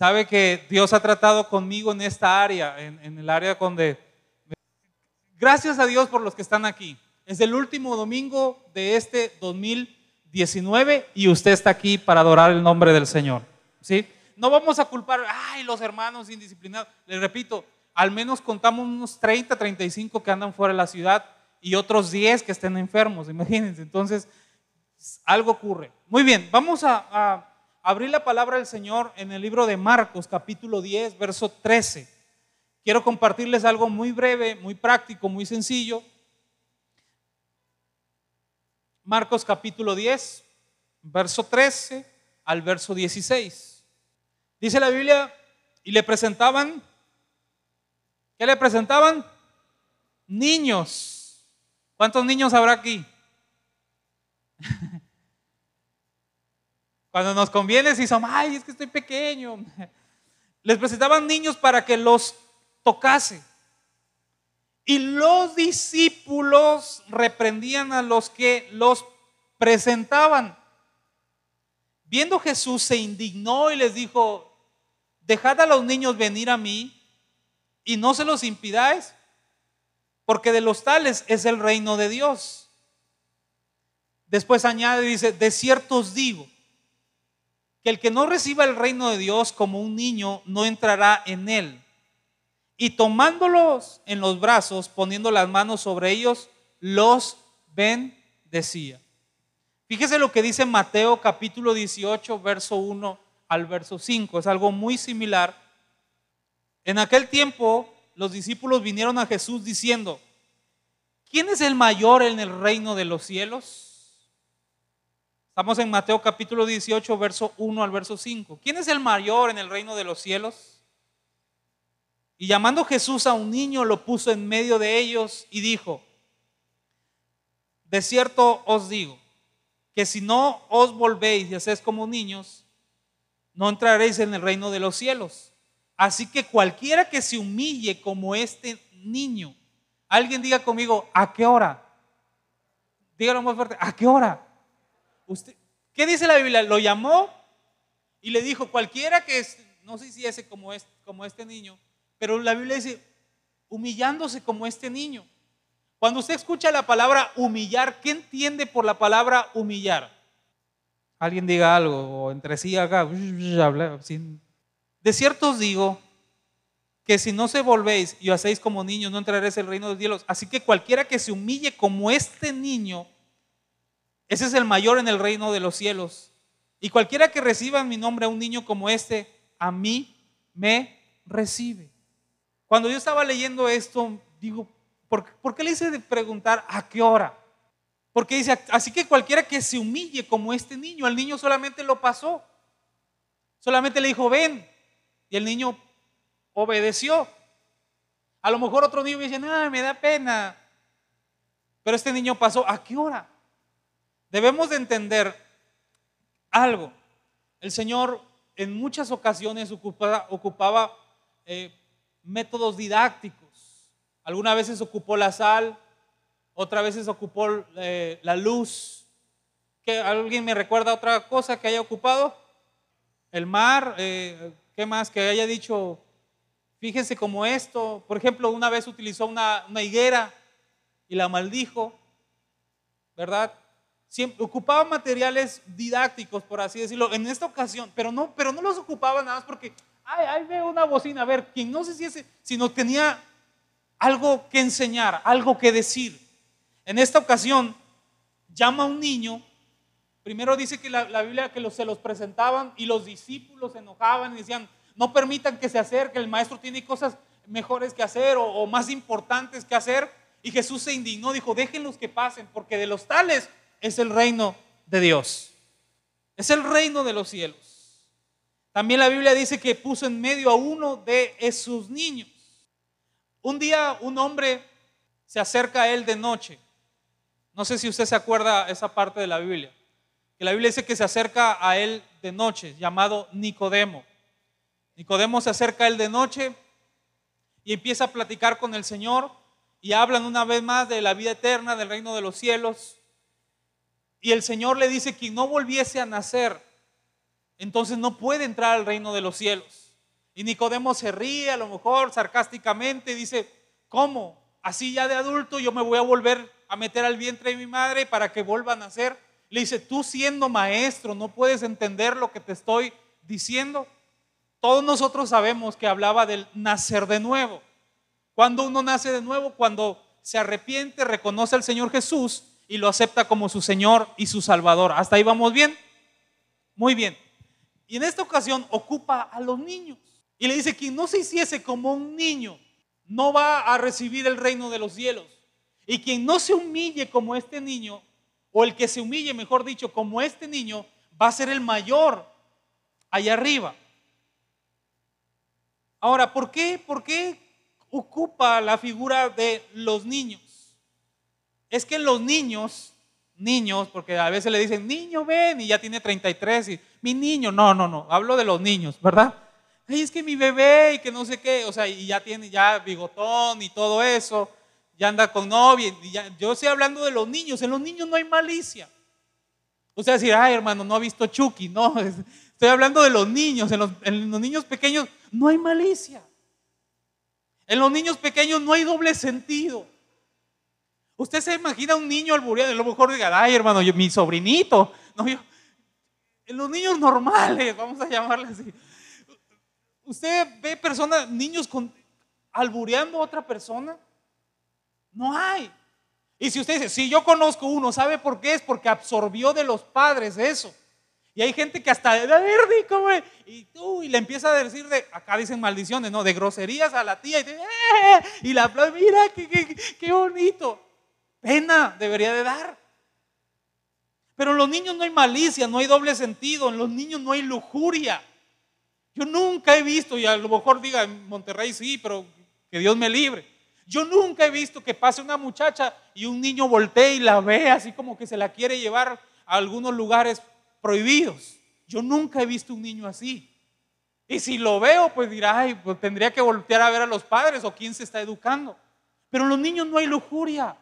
sabe que Dios ha tratado conmigo en esta área, en, el área donde... Gracias a Dios por los que están aquí. Es el último domingo de este 2019 y usted está aquí para adorar el nombre del Señor. ¿Sí? No vamos a culpar, ay, los hermanos indisciplinados. Les repito, al menos contamos unos 30, 35 que andan fuera de la ciudad y otros 10 que estén enfermos, imagínense. Entonces, algo ocurre. Muy bien, vamos a abrir la palabra del Señor en el libro de Marcos, capítulo 10, verso 13. Quiero compartirles algo muy breve, muy práctico, muy sencillo. Marcos capítulo 10, verso 13 al verso 16. Dice la Biblia, y le presentaban, ¿qué le presentaban? Niños. ¿Cuántos niños habrá aquí? Cuando nos conviene, si son, ay, es que estoy pequeño. Les presentaban niños para que los tocase. Y los discípulos reprendían a los que los presentaban. Viendo Jesús se indignó y les dijo, dejad a los niños venir a mí y no se los impidáis, porque de los tales es el reino de Dios. Después añade, dice, de cierto os digo, que el que no reciba el reino de Dios como un niño no entrará en él. Y tomándolos en los brazos, poniendo las manos sobre ellos, los bendecía. Fíjese lo que dice Mateo capítulo 18, verso 1 al verso 5. Es algo muy similar. En aquel tiempo los discípulos vinieron a Jesús diciendo, ¿quién es el mayor en el reino de los cielos? Estamos en Mateo capítulo 18, verso 1 al verso 5. ¿Quién es el mayor en el reino de los cielos? Y llamando Jesús a un niño, lo puso en medio de ellos y dijo, de cierto os digo, que si no os volvéis y hacéis como niños, no entraréis en el reino de los cielos. Así que cualquiera que se humille como este niño, alguien diga conmigo, ¿a qué hora? Dígalo más fuerte, ¿a qué hora? ¿Qué dice la Biblia? Lo llamó y le dijo, cualquiera que, no sé si ese como, es, como este niño, pero la Biblia dice, humillándose como este niño. Cuando usted escucha la palabra humillar, ¿qué entiende por la palabra humillar? Alguien diga algo, o entre sí haga, de cierto os digo que si no se volvéis y hacéis como niños, no entraréis en el reino de Dios. Así que cualquiera que se humille como este niño, ese es el mayor en el reino de los cielos. Y cualquiera que reciba en mi nombre a un niño como este, a mí me recibe. Cuando yo estaba leyendo esto, digo, ¿por, qué le hice de preguntar a qué hora? Porque dice, así que cualquiera que se humille como este niño, el niño solamente lo pasó. Solamente le dijo, ven. Y el niño obedeció. A lo mejor otro niño dice, no, me da pena. Pero este niño pasó, ¿a qué hora? Debemos de entender algo. El Señor en muchas ocasiones ocupaba, eh, métodos didácticos. Algunas veces ocupó la sal, otras veces ocupó eh, la luz. ¿Que ¿Alguien me recuerda otra cosa que haya ocupado? El mar, eh, ¿qué más? Que haya dicho, fíjense como esto. Por ejemplo, una vez utilizó una, una higuera y la maldijo, ¿verdad? Siempre ocupaba materiales didácticos, por así decirlo, en esta ocasión, pero no, pero no los ocupaba nada más porque, ay, ahí veo una bocina, a ver, quien no sé si ese, sino tenía algo que enseñar, algo que decir. En esta ocasión, llama a un niño, primero dice que la, Biblia que se los presentaban y los discípulos se enojaban y decían, no permitan que se acerque, el maestro tiene cosas mejores que hacer o más importantes que hacer. Y Jesús se indignó, dijo, déjenlos que pasen, porque de los tales es el reino de Dios. Es el reino de los cielos. También la Biblia dice que puso en medio a uno de esos niños. Un día un hombre se acerca a él de noche. No sé si usted se acuerda esa parte de la Biblia. Que la Biblia dice que se acerca a él de noche, llamado Nicodemo. Nicodemo se acerca a él de noche y empieza a platicar con el Señor y hablan una vez más de la vida eterna, del reino de los cielos. Y el Señor le dice que no volviese a nacer, entonces no puede entrar al reino de los cielos. Y Nicodemo se ríe a lo mejor sarcásticamente dice, ¿cómo? Así ya de adulto yo me voy a volver a meter al vientre de mi madre para que vuelva a nacer. Le dice, tú siendo maestro, no puedes entender lo que te estoy diciendo. Todos nosotros sabemos que hablaba del nacer de nuevo. Cuando uno nace de nuevo, cuando se arrepiente, reconoce al Señor Jesús y lo acepta como su Señor y su Salvador. ¿Hasta ahí vamos bien? Muy bien. Y en esta ocasión ocupa a los niños. Y le dice, quien no se hiciese como un niño, no va a recibir el reino de los cielos. Y quien no se humille como este niño, o el que se humille, mejor dicho, como este niño, va a ser el mayor allá arriba. Ahora, ¿por qué? ¿Por qué ocupa la figura de los niños? Es que los niños, niños, porque a veces le dicen, niño, ven, y ya tiene 33, y mi niño, no, no, no, hablo de los niños, ¿verdad? Ay, es que mi bebé y que no sé qué, o sea, y ya tiene ya bigotón y todo eso, ya anda con novia, y ya, yo estoy hablando de los niños, en los niños no hay malicia. Usted decir, ay hermano, no ha visto Chucky, no, estoy hablando de los niños, en los niños pequeños no hay malicia. En los niños pequeños no hay doble sentido. Usted se imagina un niño albureado, a lo mejor diga, ay hermano, yo, mi sobrinito. No, en los niños normales, vamos a llamarle así. Usted ve personas, niños con, albureando a otra persona. No hay. Y si usted dice, si yo conozco uno, ¿sabe por qué? Es porque absorbió de los padres eso. Y hay gente que hasta, a ver, y tú, y le empieza a decir de, acá dicen maldiciones, ¿no? De groserías a la tía y, eh", y la mira, qué, qué, qué bonito. Pena debería de dar. Pero en los niños no hay malicia, no hay doble sentido, en los niños no hay lujuria. Yo nunca he visto, y a lo mejor diga en Monterrey sí, pero que Dios me libre. Yo nunca he visto que pase una muchacha y un niño voltee y la ve así como que se la quiere llevar a algunos lugares prohibidos. Yo nunca he visto un niño así. Y si lo veo, pues dirá, ay, pues tendría que voltear a ver a los padres o quién se está educando. Pero en los niños no hay lujuria.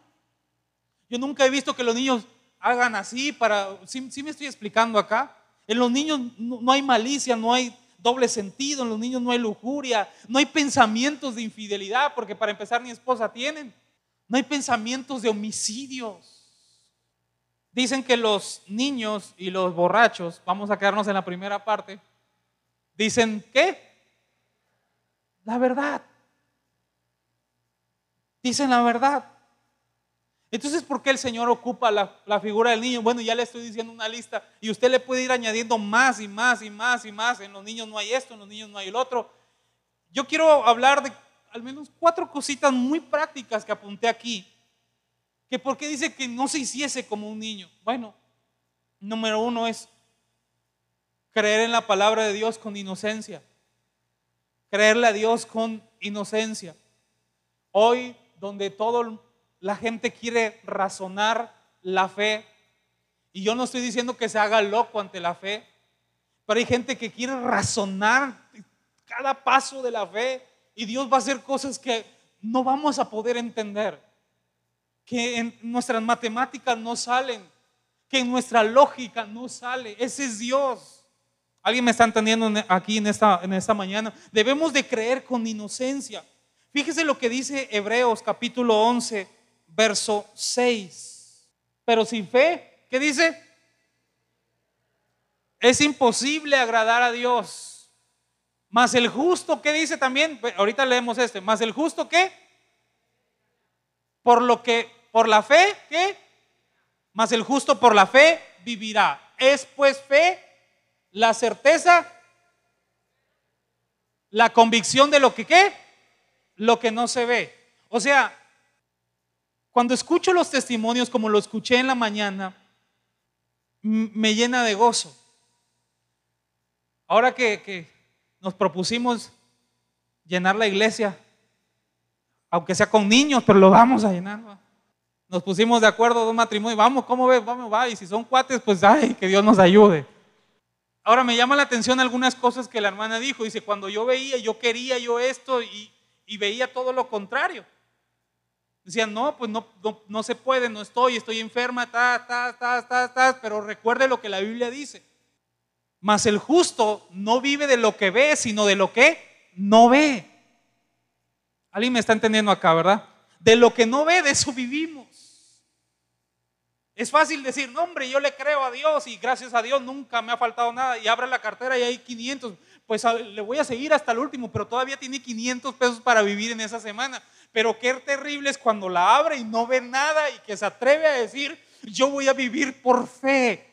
Yo nunca he visto que los niños hagan así para, sí, me estoy explicando acá. En los niños no, hay malicia, no hay doble sentido, en los niños no hay lujuria, no hay pensamientos de infidelidad, porque para empezar ni esposa tienen. No hay pensamientos de homicidios. Dicen que los niños y los borrachos, vamos a quedarnos en la primera parte, dicen ¿qué? La verdad. Dicen la verdad. Entonces, ¿por qué el Señor ocupa la, figura del niño? Bueno, ya le estoy diciendo una lista y usted le puede ir añadiendo más y más y más y más. En los niños no hay esto, en los niños no hay el otro. Yo quiero hablar de al menos cuatro cositas muy prácticas que apunté aquí. Que por qué dice que no se hiciese como un niño. Bueno, número uno es creer en la palabra de Dios con inocencia. Creerle a Dios con inocencia. Hoy, donde todo la gente quiere razonar la fe. Y yo no estoy diciendo que se haga loco ante la fe, pero hay gente que quiere razonar cada paso de la fe y Dios va a hacer cosas que no vamos a poder entender, que en nuestras matemáticas no salen, que en nuestra lógica no sale. Ese es Dios. ¿Alguien me está entendiendo aquí en esta, en esta mañana? Debemos de creer con inocencia. Fíjese lo que dice Hebreos capítulo 11, verso 6. Pero sin fe, ¿qué dice? Es imposible agradar a Dios. Más el justo, ¿qué dice también? Ahorita leemos este. Más el justo, ¿qué? Por lo que, por la fe, ¿qué? Más el justo por la fe vivirá. Es pues fe la certeza, la convicción de lo que, ¿qué? Lo que no se ve. O sea, cuando escucho los testimonios como lo escuché en la mañana, me llena de gozo. Ahora que, nos propusimos llenar la iglesia, aunque sea con niños, pero lo vamos a llenar. Nos pusimos de acuerdo dos matrimonios, vamos, ¿cómo ves? Vamos, va, y si son cuates, pues ay, que Dios nos ayude. Ahora me llama la atención algunas cosas que la hermana dijo. Dice, cuando yo veía, yo quería yo esto y veía todo lo contrario. Decían, no, pues no, no, se puede, no estoy, estoy enferma, ta, ta, ta, ta, ta, pero recuerde lo que la Biblia dice. Mas el justo no vive de lo que ve, sino de lo que no ve. ¿Alguien me está entendiendo acá, verdad? De lo que no ve, de eso vivimos. Es fácil decir, no hombre, yo le creo a Dios y gracias a Dios nunca me ha faltado nada y abre la cartera y hay 500, pues le voy a seguir hasta el último, pero todavía tiene 500 pesos para vivir en esa semana. Pero qué terrible es cuando la abre y no ve nada y que se atreve a decir, yo voy a vivir por fe.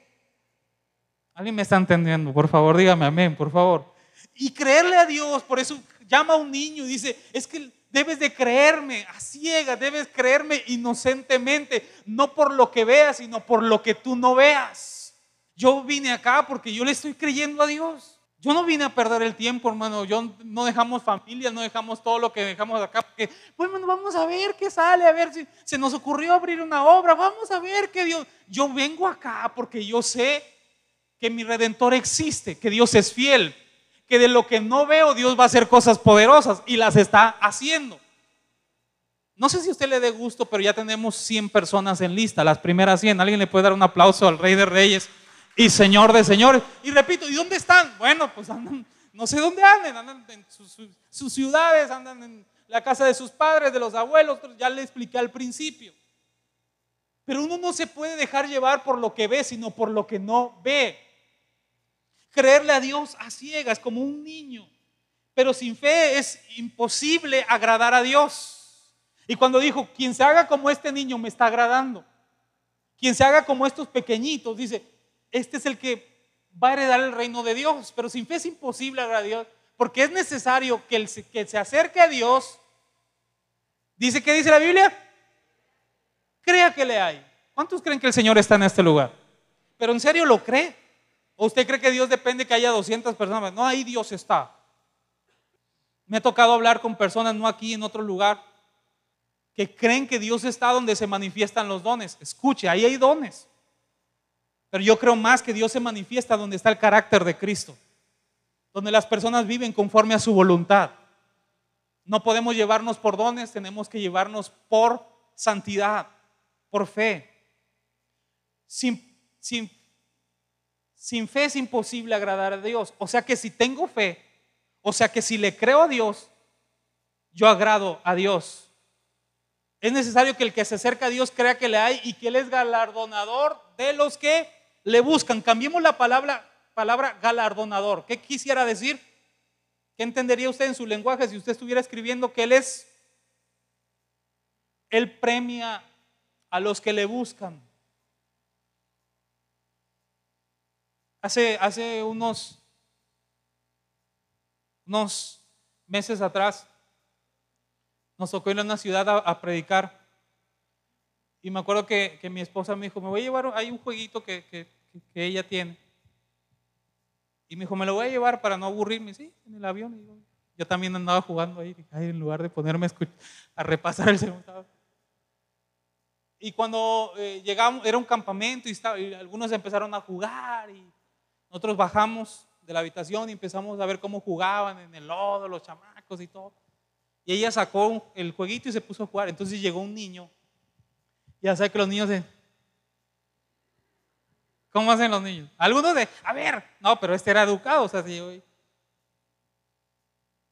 ¿Alguien me está entendiendo? Por favor, dígame amén, por favor. Y creerle a Dios, por eso llama a un niño y dice, es que debes de creerme a ciega, debes creerme inocentemente, no por lo que veas, sino por lo que tú no veas. Yo vine acá porque yo le estoy creyendo a Dios. Yo no vine a perder el tiempo, hermano. Yo no dejamos familia, no dejamos todo lo que dejamos acá. Porque, bueno, vamos a ver qué sale, a ver si se nos ocurrió abrir una obra. Vamos a ver qué Dios. Yo vengo acá porque yo sé que mi redentor existe, que Dios es fiel, que de lo que no veo Dios va a hacer cosas poderosas y las está haciendo. No sé si a usted le dé gusto, pero ya tenemos 100 personas en lista, las primeras 100. ¿Alguien le puede dar un aplauso al Rey de Reyes y Señor de Señores? Y repito, ¿y dónde están? Bueno, pues andan, no sé dónde andan, andan en sus, sus ciudades, andan en la casa de sus padres, de los abuelos, ya le expliqué al principio. Pero uno no se puede dejar llevar por lo que ve, sino por lo que no ve creerle a Dios a ciegas como un niño. Pero sin fe es imposible agradar a Dios. Y cuando dijo, quien se haga como este niño me está agradando. Quien se haga como estos pequeñitos, dice, este es el que va a heredar el reino de Dios. Pero sin fe es imposible agradar a Dios. Porque es necesario que, el, que se acerque a Dios. Dice, ¿qué dice la Biblia? Crea que le hay. ¿Cuántos creen que el Señor está en este lugar? Pero en serio lo cree. ¿O usted cree que Dios depende que haya 200 personas? No, ahí Dios está. Me ha tocado hablar con personas, no aquí, en otro lugar, que creen que Dios está donde se manifiestan los dones. Escuche, ahí hay dones. Pero yo creo más que Dios se manifiesta donde está el carácter de Cristo. Donde las personas viven conforme a su voluntad. No podemos llevarnos por dones, tenemos que llevarnos por santidad, por fe. Sin, sin sin fe es imposible agradar a Dios. O sea que si tengo fe, o sea que si le creo a Dios, yo agrado a Dios. Es necesario que el que se acerca a Dios crea que le hay y que Él es galardonador de los que le buscan. Cambiemos la palabra, palabra galardonador. ¿Qué quisiera decir? ¿Qué entendería usted en su lenguaje si usted estuviera escribiendo que Él es? Él premia a los que le buscan. Hace, unos, unos meses atrás nos tocó ir a una ciudad a, predicar. Y me acuerdo que, mi esposa me dijo, me voy a llevar, hay un jueguito que, ella tiene. Y me dijo, me lo voy a llevar para no aburrirme. Sí, en el avión. yo también andaba jugando ahí, en lugar de ponerme a, repasar el segundo. Y cuando eh, llegamos, era un campamento y, estaba, y, algunos empezaron a jugar y nosotros bajamos de la habitación y empezamos a ver cómo jugaban en el lodo los chamacos y todo. Y ella sacó el jueguito y se puso a jugar. Entonces llegó un niño. Ya sabe que los niños de... ¿Cómo hacen los niños? Algunos de, a ver, no, pero este era educado, o sea,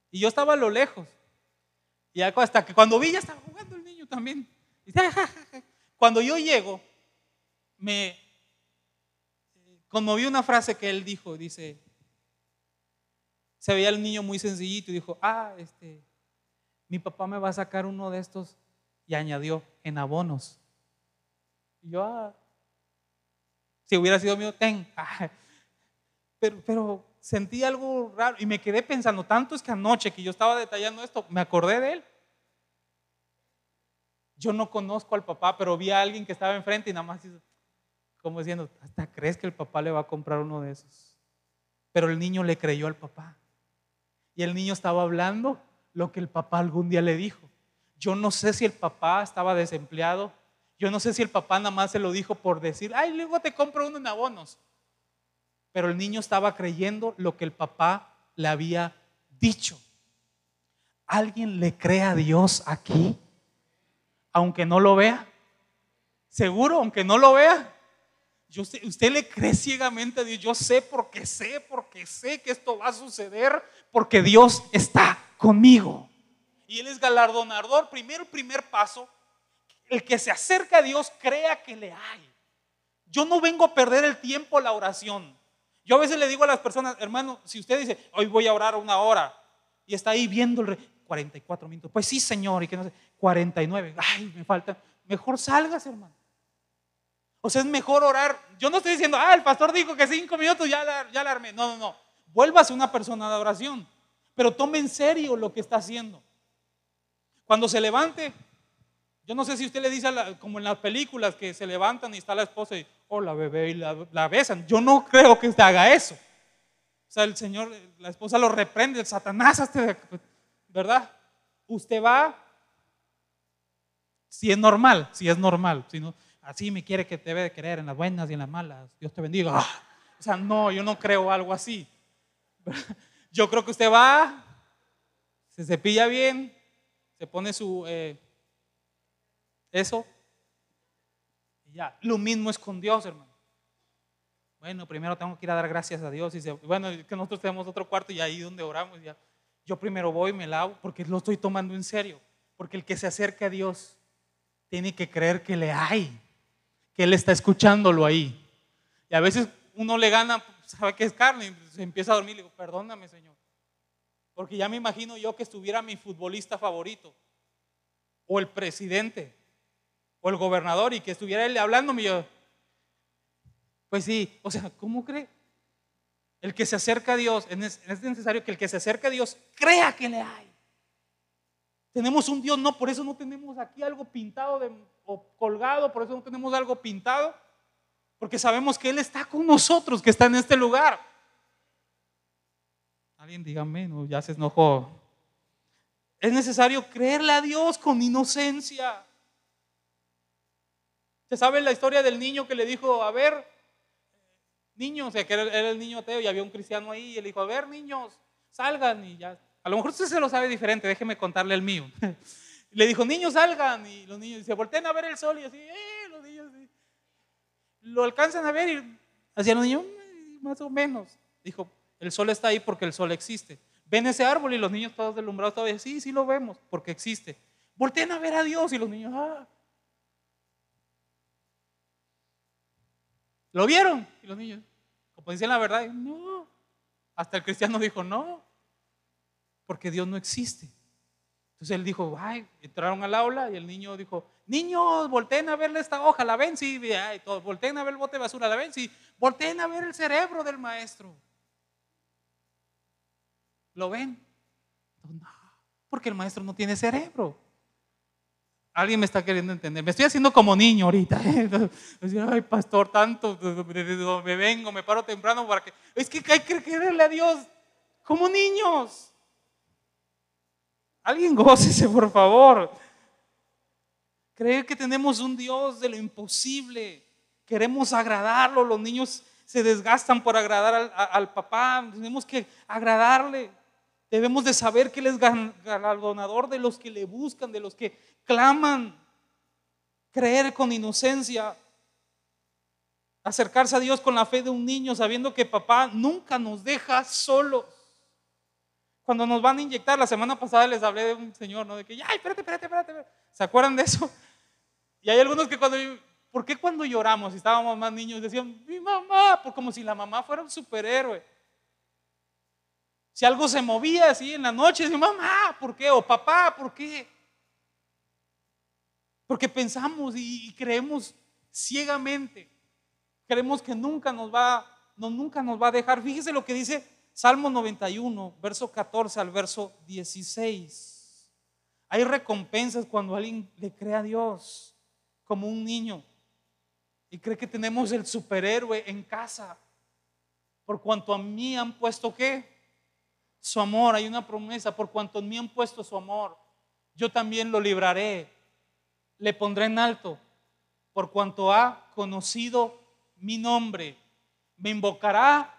Y yo estaba a lo lejos. Y hasta que cuando vi ya estaba jugando el niño también. Cuando yo llego, me, conmovió una frase que él dijo, dice, se veía el niño muy sencillito y dijo, ah, este, mi papá me va a sacar uno de estos y añadió en abonos. Y yo, ah, si hubiera sido mío, ten. pero, sentí algo raro y me quedé pensando, tanto es que anoche que yo estaba detallando esto, me acordé de él. Yo no conozco al papá, pero vi a alguien que estaba enfrente y nada más como diciendo, hasta crees que el papá le va a comprar uno de esos. Pero el niño le creyó al papá. Y el niño estaba hablando lo que el papá algún día le dijo. Yo no sé si el papá estaba desempleado. Yo no sé si el papá nada más se lo dijo por decir, ay, luego te compro uno en abonos. Pero el niño estaba creyendo lo que el papá le había dicho. ¿Alguien le cree a Dios aquí? Aunque no lo vea. ¿Seguro? Aunque no lo vea. Yo usted le cree ciegamente a Dios. Yo sé porque sé, porque sé que esto va a suceder, porque Dios está conmigo. Y Él es galardonador. Primero, primer paso, el que se acerca a Dios crea que le hay. Yo no vengo a perder el tiempo la oración. Yo a veces le digo a las personas, hermano, si usted dice, hoy voy a orar una hora y está ahí viendo el 44 minutos, pues sí, Señor, y que no sé, 49, ay, me falta, mejor salgas, hermano. O sea, es mejor orar. Yo no estoy diciendo, ah, el pastor dijo que cinco minutos ya la, ya la armé. No, no, no. Vuélvase una persona de oración, pero tome en serio lo que está haciendo. Cuando se levante, yo no sé si usted le dice, como en las películas, que se levantan y está la esposa y, hola bebé, y la, besan. Yo no creo que usted haga eso. O sea, el Señor, la esposa lo reprende, el Satanás, ¿verdad? Usted va, si es normal, si es normal, si así me quiere que te debe de querer en las buenas y en las malas, Dios te bendiga. O sea, no, yo no creo algo así. Yo creo que usted va, se cepilla bien, se pone su... Eh, eso. Y ya, lo mismo es con Dios, hermano. Bueno, primero tengo que ir a dar gracias a Dios. Y dice, bueno, que nosotros tenemos otro cuarto y ahí donde oramos. Ya. Yo primero voy y me lavo porque lo estoy tomando en serio. Porque el que se acerca a Dios tiene que creer que le hay, que Él está escuchándolo ahí. Y a veces uno le gana, sabe que es carne, y se empieza a dormir le digo, perdóname, Señor. Porque ya me imagino yo que estuviera mi futbolista favorito, o el presidente, o el gobernador y que estuviera él hablándome, yo, pues sí, o sea, ¿cómo cree? El que se acerca a Dios, es necesario que el que se acerca a Dios crea que le hay. Tenemos un Dios, no, por eso no tenemos aquí algo pintado o colgado, por eso no tenemos algo pintado, porque sabemos que Él está con nosotros, que está en este lugar. Alguien dígame, no, ya se enojó. Es necesario creerle a Dios con inocencia. ¿Se sabe la historia del niño que le dijo, a ver, niños, o sea, que era el niño ateo y había un cristiano ahí y le dijo, a ver, niños, salgan y ya. A lo mejor usted se lo sabe diferente, déjeme contarle el mío. le dijo, niños, salgan y los niños se voltean a ver el sol y así, eh, los niños lo alcanzan a ver y hacían los niños, mm, más o menos. Dijo, el sol está ahí porque el sol existe. Ven ese árbol y los niños todos deslumbrados todavía, sí, sí lo vemos porque existe. Voltean a ver a Dios y los niños, ah, ¿Lo vieron? Y los niños, como dicen la verdad, no. Hasta el cristiano dijo, no, porque Dios no existe. Entonces él dijo, ay, entraron al aula y el niño dijo, niños, volteen a verle esta hoja, la ven, sí, ay, volteen a ver el bote de basura, la ven, sí, volteen a ver el cerebro del maestro. ¿Lo ven? No, porque el maestro no tiene cerebro. Alguien me está queriendo entender. Me estoy haciendo como niño ahorita. ¿eh? Ay, pastor, tanto, me vengo, me paro temprano para que... Es que hay que creerle a Dios como niños. Alguien gócese, por favor. Creer que tenemos un Dios de lo imposible. Queremos agradarlo. Los niños se desgastan por agradar al, al papá. Tenemos que agradarle. Debemos de saber que Él es galardonador de los que le buscan, de los que claman. Creer con inocencia. Acercarse a Dios con la fe de un niño, sabiendo que papá nunca nos deja solos. Cuando nos van a inyectar, la semana pasada les hablé de un señor, ¿no? De que, ay, espérate, espérate, espérate. ¿Se acuerdan de eso? Y hay algunos que cuando, ¿por qué cuando lloramos y estábamos más niños decían, mi mamá? Por como si la mamá fuera un superhéroe. Si algo se movía así en la noche, decía, mamá, ¿por qué? O papá, ¿por qué? Porque pensamos y creemos ciegamente. Creemos que nunca nos va, no, nunca nos va a dejar. Fíjese lo que dice Salmo 91, verso 14 al verso 16. Hay recompensas cuando alguien le cree a Dios como un niño y cree que tenemos el superhéroe en casa. Por cuanto a mí han puesto qué? Su amor. Hay una promesa, por cuanto en mí han puesto su amor, yo también lo libraré. Le pondré en alto, por cuanto ha conocido mi nombre. Me invocará,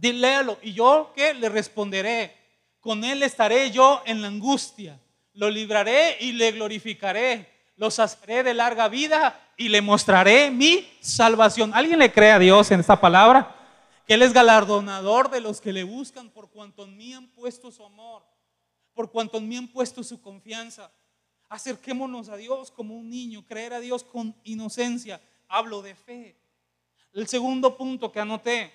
léalo, y yo que le responderé. Con él estaré yo en la angustia. Lo libraré y le glorificaré. los haré de larga vida y le mostraré mi salvación. ¿Alguien le cree a Dios en esta palabra? Que Él es galardonador de los que le buscan por cuanto en mí han puesto su amor, por cuanto en mí han puesto su confianza. Acerquémonos a Dios como un niño, creer a Dios con inocencia. Hablo de fe. El segundo punto que anoté,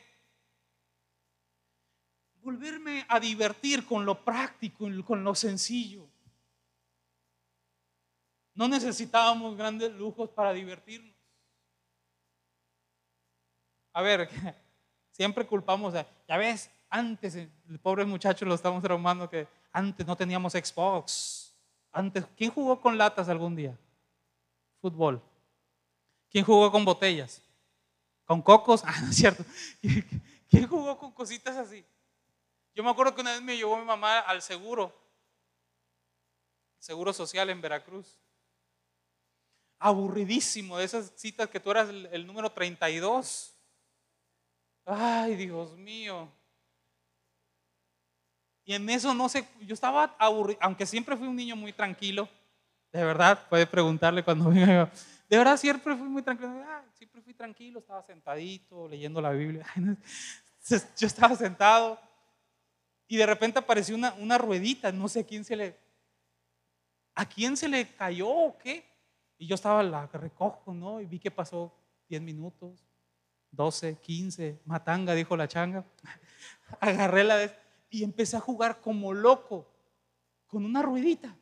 volverme a divertir con lo práctico, con lo sencillo. No necesitábamos grandes lujos para divertirnos. A ver, siempre culpamos ya ves, antes, el pobre muchacho lo estamos traumando que antes no teníamos Xbox. Antes, ¿quién jugó con latas algún día? Fútbol. ¿Quién jugó con botellas? ¿Con cocos? Ah, no es cierto. ¿Quién jugó con cositas así? Yo me acuerdo que una vez me llevó mi mamá al seguro, seguro social en Veracruz. Aburridísimo de esas citas que tú eras el, número 32. Ay, Dios mío. Y en eso no sé, yo estaba aburrido, aunque siempre fui un niño muy tranquilo, de verdad, puede preguntarle cuando venga. De verdad, siempre fui muy tranquilo. siempre fui tranquilo, estaba sentadito, leyendo la Biblia. Yo estaba sentado y de repente apareció una, una ruedita, no sé a quién se le, a quién se le cayó o qué. Y yo estaba, la recojo, ¿no? Y vi que pasó 10 minutos, 12, 15, matanga, dijo la changa. Agarré la de, y empecé a jugar como loco con una ruedita.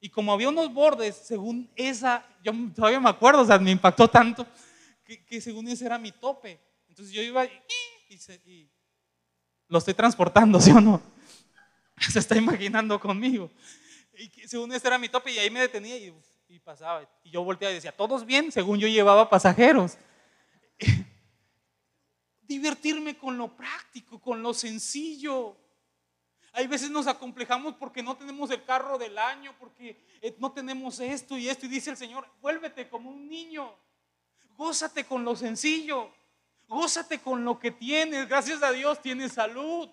Y como había unos bordes, según esa, yo todavía me acuerdo, o sea, me impactó tanto, que, según ese era mi tope. Entonces yo iba y, y lo estoy transportando, ¿sí o no? Se está imaginando conmigo. Y según ese era mi tope y ahí me detenía y, y pasaba. Y yo volteaba y decía, ¿todos bien? Según yo llevaba pasajeros. Divertirme con lo práctico, con lo sencillo. Hay veces nos acomplejamos porque no tenemos el carro del año, porque eh, no tenemos esto y esto. Y dice el Señor, vuélvete como un niño. Gózate con lo sencillo. Gózate con lo que tienes. Gracias a Dios tienes salud.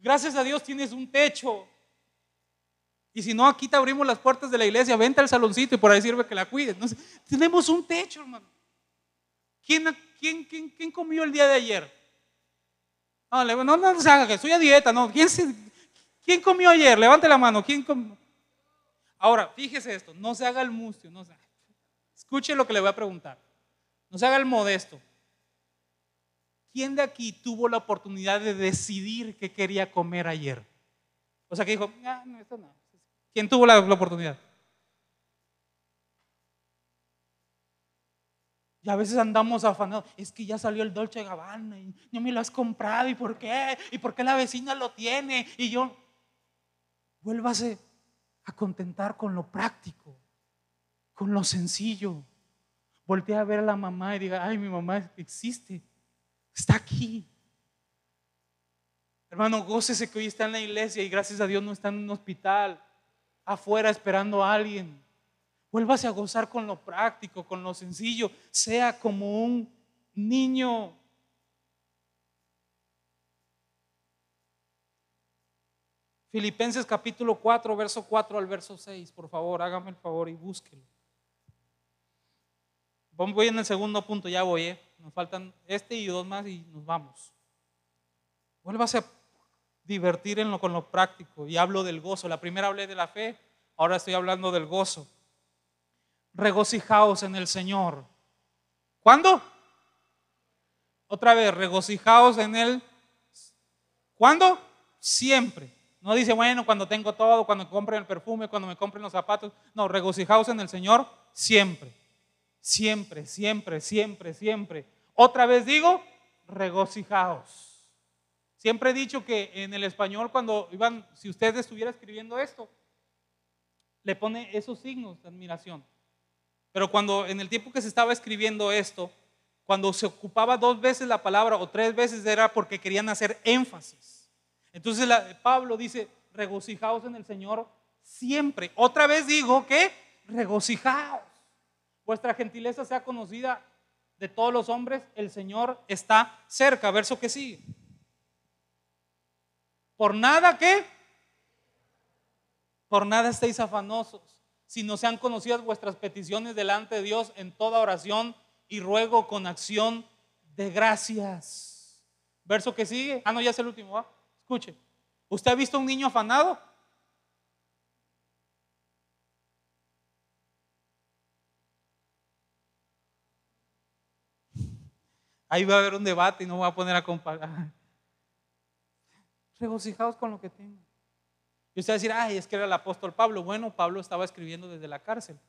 Gracias a Dios tienes un techo. Y si no, aquí te abrimos las puertas de la iglesia, vente al saloncito y por ahí sirve que la cuides. tenemos un techo, hermano. ¿Quién, quién, comió el día de ayer? No, no, no, se haga que estoy a dieta, no. ¿Quién, ¿Quién comió ayer? Levante la mano. ¿Quién comió? Ahora, fíjese esto, no se haga el mustio. No Escuche lo que le voy a preguntar. No se haga el modesto. ¿Quién de aquí tuvo la oportunidad de decidir qué quería comer ayer? O sea, que dijo, ah, no, esto no. ¿Quién tuvo la, oportunidad? Y a veces andamos afanados, es que ya salió el Dolce Gabbana y no me lo has comprado, ¿y por qué? ¿Y por qué la vecina lo tiene? Y yo, vuélvase a contentar con lo práctico, con lo sencillo. Voltea a ver a la mamá y diga, ay, mi mamá existe. Está aquí. Hermano, gócese que hoy está en la iglesia y gracias a Dios no está en un hospital, afuera esperando a alguien. Vuélvase a gozar con lo práctico, con lo sencillo. Sea como un niño. Filipenses capítulo 4, verso 4 al verso 6. Por favor, hágame el favor y búsquelo. Voy en el segundo punto, ya voy. ¿eh? Nos faltan este y dos más y nos vamos. Vuélvase a divertir en lo, con lo práctico. Y hablo del gozo. La primera hablé de la fe, ahora estoy hablando del gozo. Regocijaos en el Señor. ¿Cuándo? Otra vez, regocijaos en Él. ¿Cuándo? Siempre. No dice, bueno, cuando tengo todo, cuando compren el perfume, cuando me compren los zapatos. No, regocijaos en el Señor siempre. Siempre, siempre, siempre, siempre. Otra vez digo, regocijaos. Siempre he dicho que en el español cuando iban, si usted estuviera escribiendo esto, le pone esos signos de admiración. Pero cuando en el tiempo que se estaba escribiendo esto, cuando se ocupaba dos veces la palabra o tres veces era porque querían hacer énfasis. Entonces Pablo dice, regocijaos en el Señor siempre. Otra vez digo que regocijaos vuestra gentileza sea conocida de todos los hombres, el Señor está cerca. Verso que sigue. Por nada que, por nada estéis afanosos, si no sean conocidas vuestras peticiones delante de Dios en toda oración y ruego con acción de gracias. Verso que sigue. Ah, no, ya es el último. Escuche. ¿Usted ha visto a un niño afanado? Ahí va a haber un debate y no voy a poner a comparar. Regocijados con lo que tengo. Y usted va a decir, ay, es que era el apóstol Pablo. Bueno, Pablo estaba escribiendo desde la cárcel.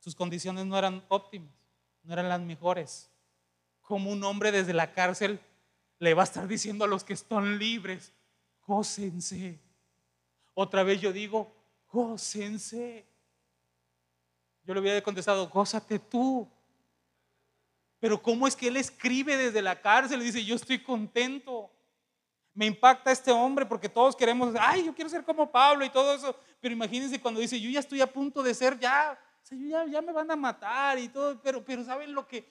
Sus condiciones no eran óptimas, no eran las mejores. Como un hombre desde la cárcel le va a estar diciendo a los que están libres, gócense. Otra vez yo digo, gócense. Yo le hubiera contestado, gózate tú. Pero ¿cómo es que él escribe desde la cárcel y dice, yo estoy contento? Me impacta este hombre porque todos queremos, ay, yo quiero ser como Pablo y todo eso. Pero imagínense cuando dice, yo ya estoy a punto de ser ya, yo ya, ya me van a matar y todo, pero, pero ¿saben lo que,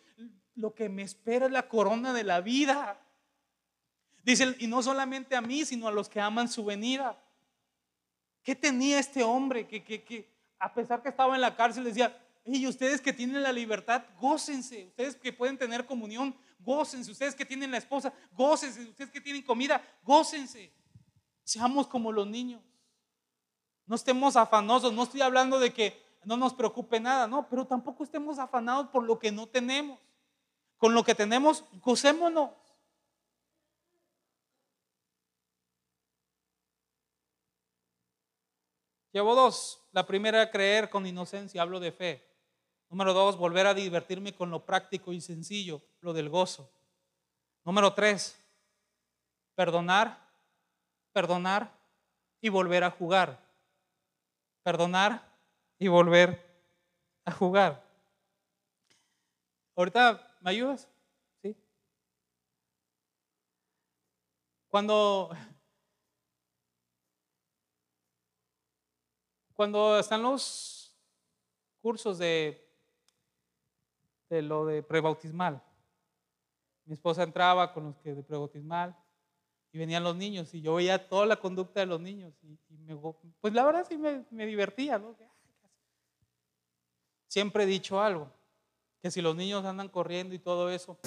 lo que me espera es la corona de la vida? Dice, y no solamente a mí, sino a los que aman su venida. ¿Qué tenía este hombre que, que, que a pesar que estaba en la cárcel decía, y ustedes que tienen la libertad, gócense, ustedes que pueden tener comunión, gócense. Ustedes que tienen la esposa, gócense. Ustedes que tienen comida, gócense. Seamos como los niños. No estemos afanosos. No estoy hablando de que no nos preocupe nada, no, pero tampoco estemos afanados por lo que no tenemos. Con lo que tenemos, gocémonos. Llevo dos. La primera, creer con inocencia, hablo de fe. Número dos, volver a divertirme con lo práctico y sencillo, lo del gozo. Número tres, perdonar, perdonar y volver a jugar. Perdonar y volver a jugar. Ahorita, ¿me ayudas? ¿Sí? Cuando, cuando están los cursos de de lo de prebautismal. Mi esposa entraba con los que de prebautismal y venían los niños y yo veía toda la conducta de los niños y, me, pues la verdad sí me, divertía. Siempre he dicho algo, que si los niños andan corriendo y todo eso,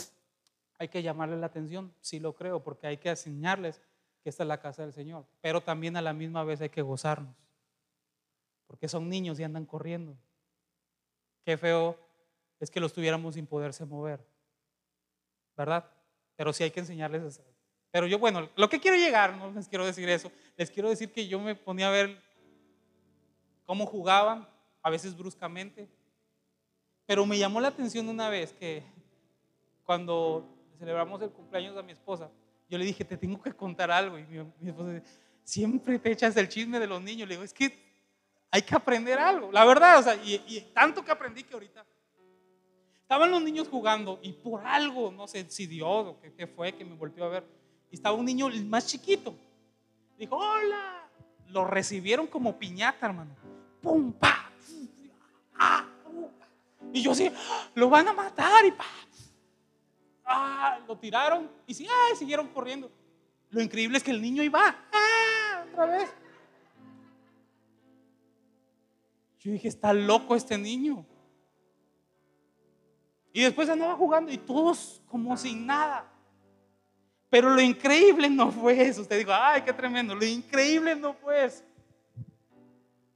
hay que llamarles la atención, sí lo creo, porque hay que enseñarles que esta es la casa del Señor, pero también a la misma vez hay que gozarnos, porque son niños y andan corriendo. Qué feo es que los tuviéramos sin poderse mover. ¿Verdad? Pero sí hay que enseñarles eso. Pero yo, bueno, lo que quiero llegar, no les quiero decir eso, les quiero decir que yo me ponía a ver cómo jugaban, a veces bruscamente, pero me llamó la atención una vez que cuando celebramos el cumpleaños a mi esposa, yo le dije, te tengo que contar algo. Y mi, esposa dice, siempre te echas el chisme de los niños. Le digo, es que hay que aprender algo. La verdad, o sea, y, y tanto que aprendí que ahorita Estaban los niños jugando y por algo, no sé si Dios o qué, fue que me volvió a ver, y estaba un niño más chiquito. Dijo, hola. Lo recibieron como piñata, hermano. Pum, pa. Ah, y yo así, lo van a matar y pa. Ah, lo tiraron y sí, ah, siguieron corriendo. Lo increíble es que el niño iba, ah, otra vez. Yo dije, está loco este niño. Y después andaba jugando y todos como sin nada. Pero lo increíble no fue eso. Usted dijo, ay, qué tremendo. Lo increíble no fue eso.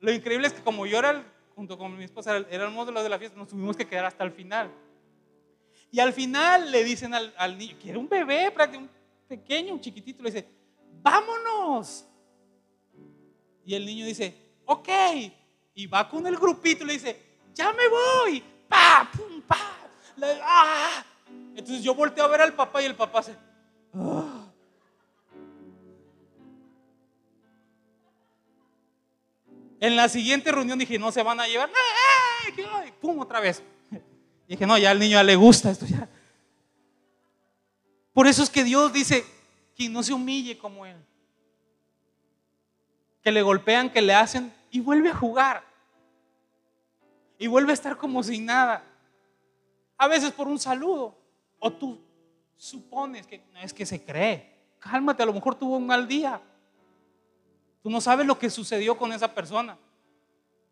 Lo increíble es que como yo era, junto con mi esposa, era el modelo de la fiesta, nos tuvimos que quedar hasta el final. Y al final le dicen al, niño, que era un bebé, un pequeño, un chiquitito, le dice, vámonos. Y el niño dice, ok. Y va con el grupito y le dice, ya me voy. Pa, pum, pa. ¡Ah! Entonces yo volteo a ver al papá y el papá se... ¡ah! En la siguiente reunión dije, no se van a llevar. ¡Ay! ¡Pum! Otra vez. dije, no, ya al niño ya le gusta esto ya. Por eso es que Dios dice, quien no se humille como él. Que le golpean, que le hacen y vuelve a jugar. Y vuelve a estar como sin nada a veces por un saludo, o tú supones que no es que se cree. Cálmate, a lo mejor tuvo un mal día. Tú no sabes lo que sucedió con esa persona.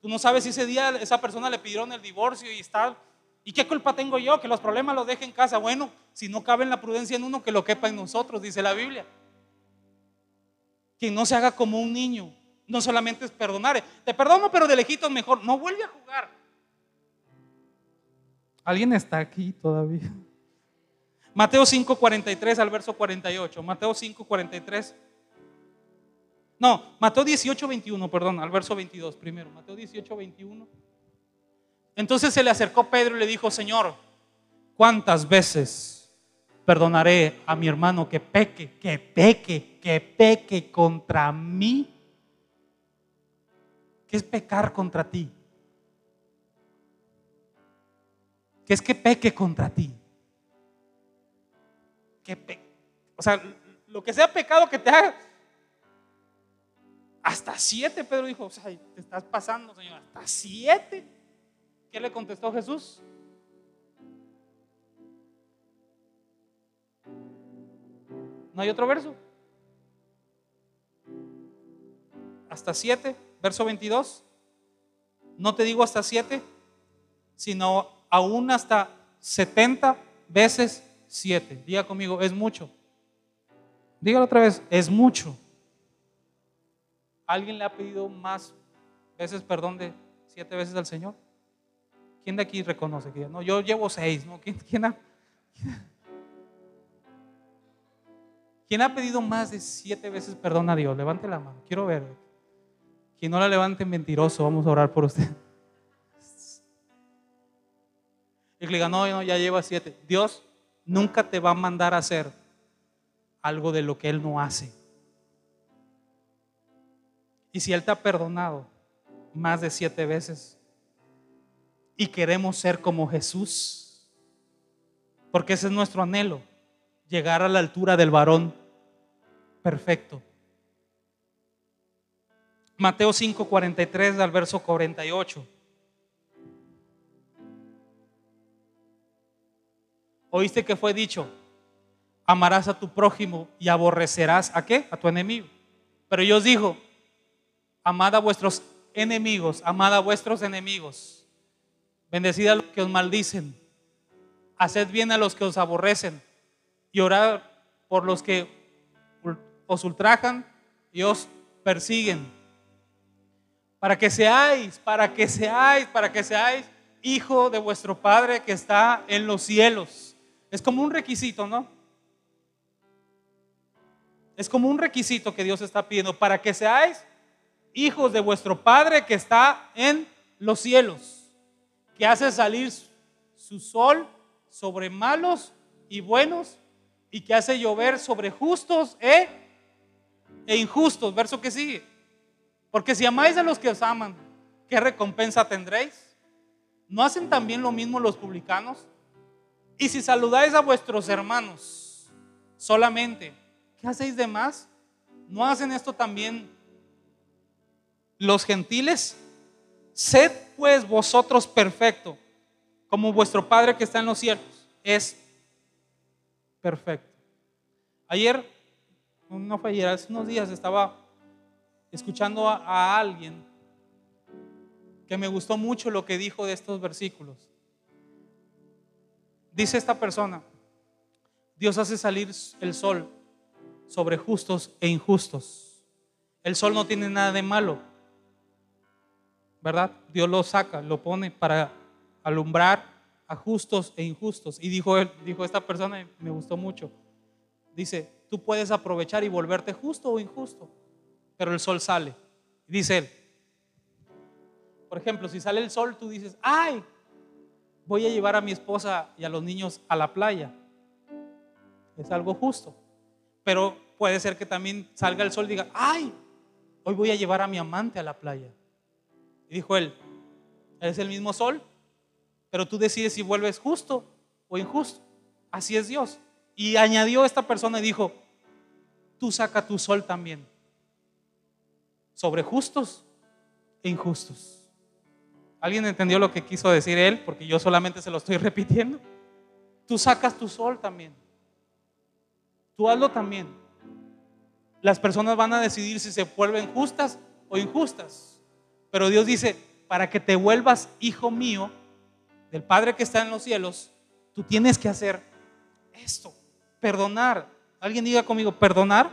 Tú no sabes si ese día esa persona le pidieron el divorcio y está... ¿Y qué culpa tengo yo? Que los problemas los deje en casa. Bueno, si no cabe en la prudencia en uno, que lo quepa en nosotros, dice la Biblia. Que no se haga como un niño. No solamente es perdonar. Te perdono, pero de lejitos mejor. No vuelve a jugar. ¿Alguien está aquí todavía? Mateo 5:43 al verso 48. Mateo 5:43. No, Mateo 18:21, perdón, al verso 22 primero. Mateo 18:21. Entonces se le acercó Pedro y le dijo, Señor, ¿cuántas veces perdonaré a mi hermano que peque, que peque, que peque contra mí? ¿Qué es pecar contra ti? ¿Qué es que peque contra ti? o sea, lo que sea pecado que te haga. Hasta siete, Pedro dijo, o sea, te estás pasando, Señor, hasta siete. ¿Qué le contestó Jesús? ¿No hay otro verso? Hasta siete, verso 22. No te digo hasta siete, sino aún hasta 70 veces siete. Diga conmigo, es mucho. Dígalo otra vez, es mucho. ¿Alguien le ha pedido más veces perdón de siete veces al Señor? ¿Quién de aquí reconoce que no? Yo llevo seis, ¿no? ¿Quién, ha, ¿Quién ha pedido más de siete veces perdón a Dios? Levante la mano, quiero ver. Quien no la levante mentiroso, vamos a orar por usted. Y le diga, no, no, ya lleva siete. Dios nunca te va a mandar a hacer algo de lo que Él no hace. Y si Él te ha perdonado más de siete veces y queremos ser como Jesús, porque ese es nuestro anhelo, llegar a la altura del varón perfecto. Mateo 5, 43 al verso 48. Oíste que fue dicho, amarás a tu prójimo y aborrecerás a qué? A tu enemigo. Pero yo os amad a vuestros enemigos, amad a vuestros enemigos, bendecid a los que os maldicen, haced bien a los que os aborrecen y orad por los que os ultrajan y os persiguen. Para que seáis, para que seáis, para que seáis hijo de vuestro Padre que está en los cielos. Es como un requisito, ¿no? Es como un requisito que Dios está pidiendo para que seáis hijos de vuestro Padre que está en los cielos, que hace salir su sol sobre malos y buenos y que hace llover sobre justos e, e injustos. Verso que sigue. Porque si amáis a los que os aman, ¿qué recompensa tendréis? ¿No hacen también lo mismo los publicanos? Y si saludáis a vuestros hermanos solamente, ¿qué hacéis de más? ¿No hacen esto también los gentiles? Sed pues vosotros perfecto, como vuestro Padre que está en los cielos es perfecto. Ayer, no fue ayer, hace unos días estaba escuchando a, a alguien que me gustó mucho lo que dijo de estos versículos. Dice esta persona, Dios hace salir el sol sobre justos e injustos. El sol no tiene nada de malo, ¿verdad? Dios lo saca, lo pone para alumbrar a justos e injustos. Y dijo él, dijo esta persona, me gustó mucho. Dice, tú puedes aprovechar y volverte justo o injusto, pero el sol sale. Dice él, por ejemplo, si sale el sol, tú dices, ay, voy a llevar a mi esposa y a los niños a la playa. Es algo justo. Pero puede ser que también salga el sol y diga, ay, hoy voy a llevar a mi amante a la playa. Y dijo él, es el mismo sol, pero tú decides si vuelves justo o injusto. Así es Dios. Y añadió esta persona y dijo, tú saca tu sol también sobre justos e injustos. ¿Alguien entendió lo que quiso decir él? Porque yo solamente se lo estoy repitiendo. Tú sacas tu sol también. Tú hazlo también. Las personas van a decidir si se vuelven justas o injustas. Pero Dios dice, para que te vuelvas hijo mío, del Padre que está en los cielos, tú tienes que hacer esto, perdonar. Alguien diga conmigo, perdonar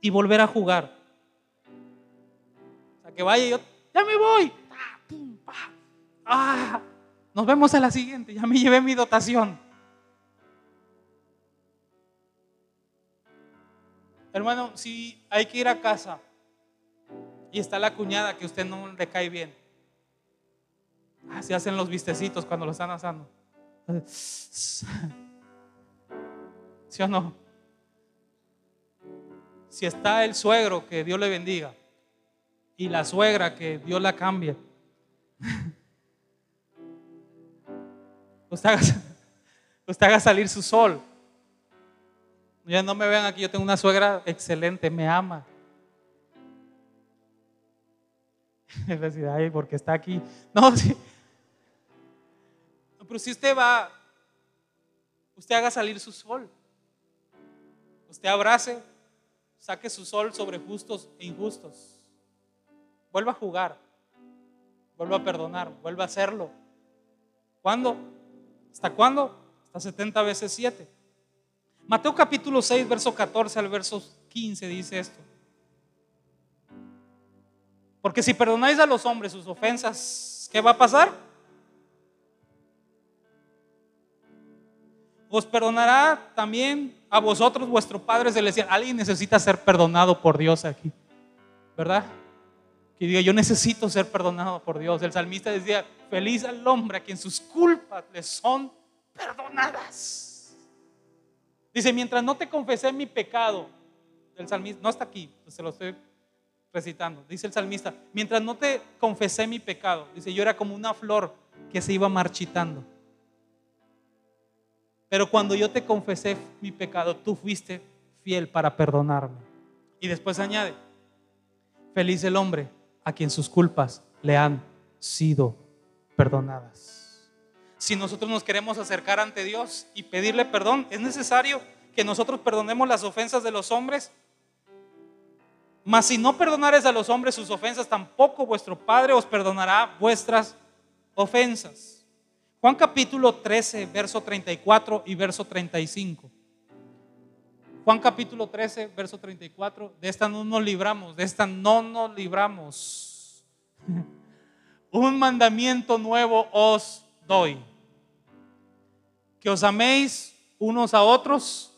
y volver a jugar. O sea, que vaya yo, ya me voy. Ah, nos vemos a la siguiente, ya me llevé mi dotación. Hermano, si hay que ir a casa y está la cuñada que usted no le cae bien. Así ah, hacen los vistecitos cuando lo están asando. ¿Sí o no? Si está el suegro, que Dios le bendiga. Y la suegra, que Dios la cambie. Usted haga, usted haga salir su sol. Ya no me vean aquí, yo tengo una suegra excelente, me ama. Decir, ay, porque está aquí. No, sí. Pero si usted va, usted haga salir su sol. Usted abrace, saque su sol sobre justos e injustos. Vuelva a jugar, vuelva a perdonar, vuelva a hacerlo. ¿Cuándo? ¿Hasta cuándo? Hasta 70 veces 7. Mateo capítulo 6, verso 14 al verso 15 dice esto. Porque si perdonáis a los hombres sus ofensas, ¿qué va a pasar? os perdonará también a vosotros vuestro Padre Celestial. Alguien necesita ser perdonado por Dios aquí, ¿verdad? Que diga, yo necesito ser perdonado por Dios. El salmista decía, feliz al hombre a quien sus culpas le son perdonadas. Dice, mientras no te confesé mi pecado, el salmista, no está aquí, se lo estoy recitando. Dice el salmista, mientras no te confesé mi pecado, dice, yo era como una flor que se iba marchitando. Pero cuando yo te confesé mi pecado, tú fuiste fiel para perdonarme. Y después añade, feliz el hombre a quien sus culpas le han sido perdonadas. Si nosotros nos queremos acercar ante Dios y pedirle perdón, es necesario que nosotros perdonemos las ofensas de los hombres. Mas si no perdonares a los hombres sus ofensas, tampoco vuestro Padre os perdonará vuestras ofensas. Juan capítulo 13, verso 34 y verso 35. Juan capítulo 13, verso 34. De esta no nos libramos, de esta no nos libramos. Un mandamiento nuevo os doy. Que os améis unos a otros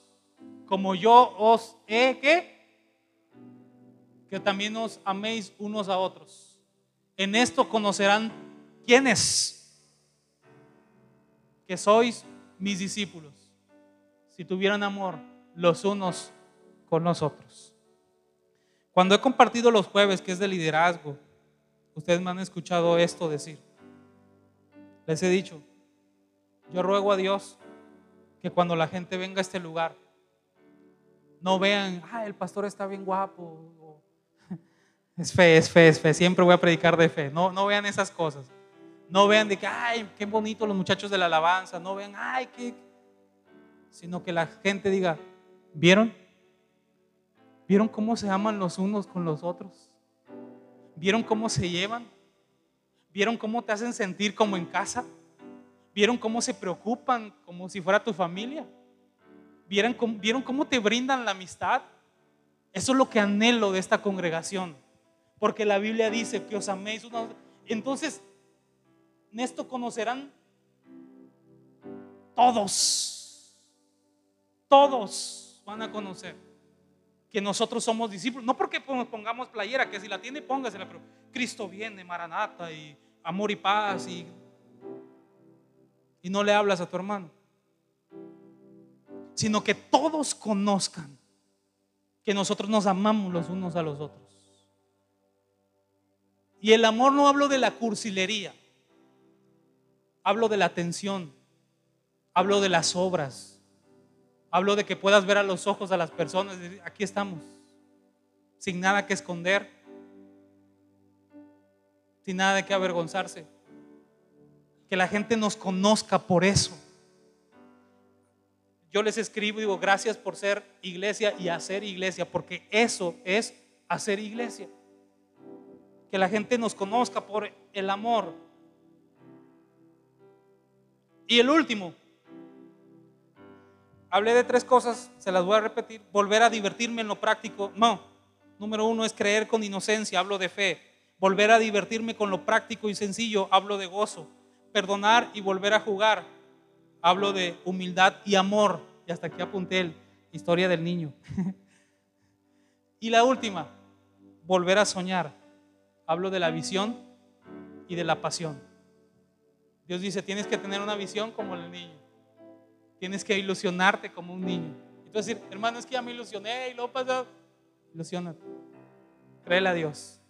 como yo os he que que también os améis unos a otros. En esto conocerán quiénes que sois mis discípulos, si tuvieran amor los unos con los otros. Cuando he compartido los jueves, que es de liderazgo, ustedes me han escuchado esto decir. Les he dicho, yo ruego a Dios que cuando la gente venga a este lugar, no vean, ah, el pastor está bien guapo. Es fe, es fe, es fe. Siempre voy a predicar de fe. No, no vean esas cosas. No vean de que, ay, qué bonito los muchachos de la alabanza. No vean, ay, qué. Sino que la gente diga, ¿vieron? ¿Vieron cómo se aman los unos con los otros? ¿Vieron cómo se llevan? ¿Vieron cómo te hacen sentir como en casa? ¿Vieron cómo se preocupan como si fuera tu familia? ¿Vieron cómo, ¿Vieron cómo te brindan la amistad? Eso es lo que anhelo de esta congregación. Porque la Biblia dice que os améis. Entonces, en esto conocerán todos. Todos van a conocer que nosotros somos discípulos. No porque pongamos playera, que si la tiene, póngasela, pero Cristo viene, Maranata, y amor y paz, y, y no le hablas a tu hermano. Sino que todos conozcan que nosotros nos amamos los unos a los otros. Y el amor no hablo de la cursilería. Hablo de la atención, hablo de las obras, hablo de que puedas ver a los ojos a las personas, aquí estamos, sin nada que esconder, sin nada de que avergonzarse. Que la gente nos conozca por eso. Yo les escribo y digo, gracias por ser iglesia y hacer iglesia, porque eso es hacer iglesia. Que la gente nos conozca por el amor. Y el último, hablé de tres cosas, se las voy a repetir. Volver a divertirme en lo práctico. No, número uno es creer con inocencia, hablo de fe. Volver a divertirme con lo práctico y sencillo, hablo de gozo. Perdonar y volver a jugar, hablo de humildad y amor. Y hasta aquí apunté la historia del niño. y la última, volver a soñar. Hablo de la visión y de la pasión. Dios dice, tienes que tener una visión como el niño. Tienes que ilusionarte como un niño. Entonces decir, hermano, es que ya me ilusioné y luego pasa. Ilusionate. Créele a Dios.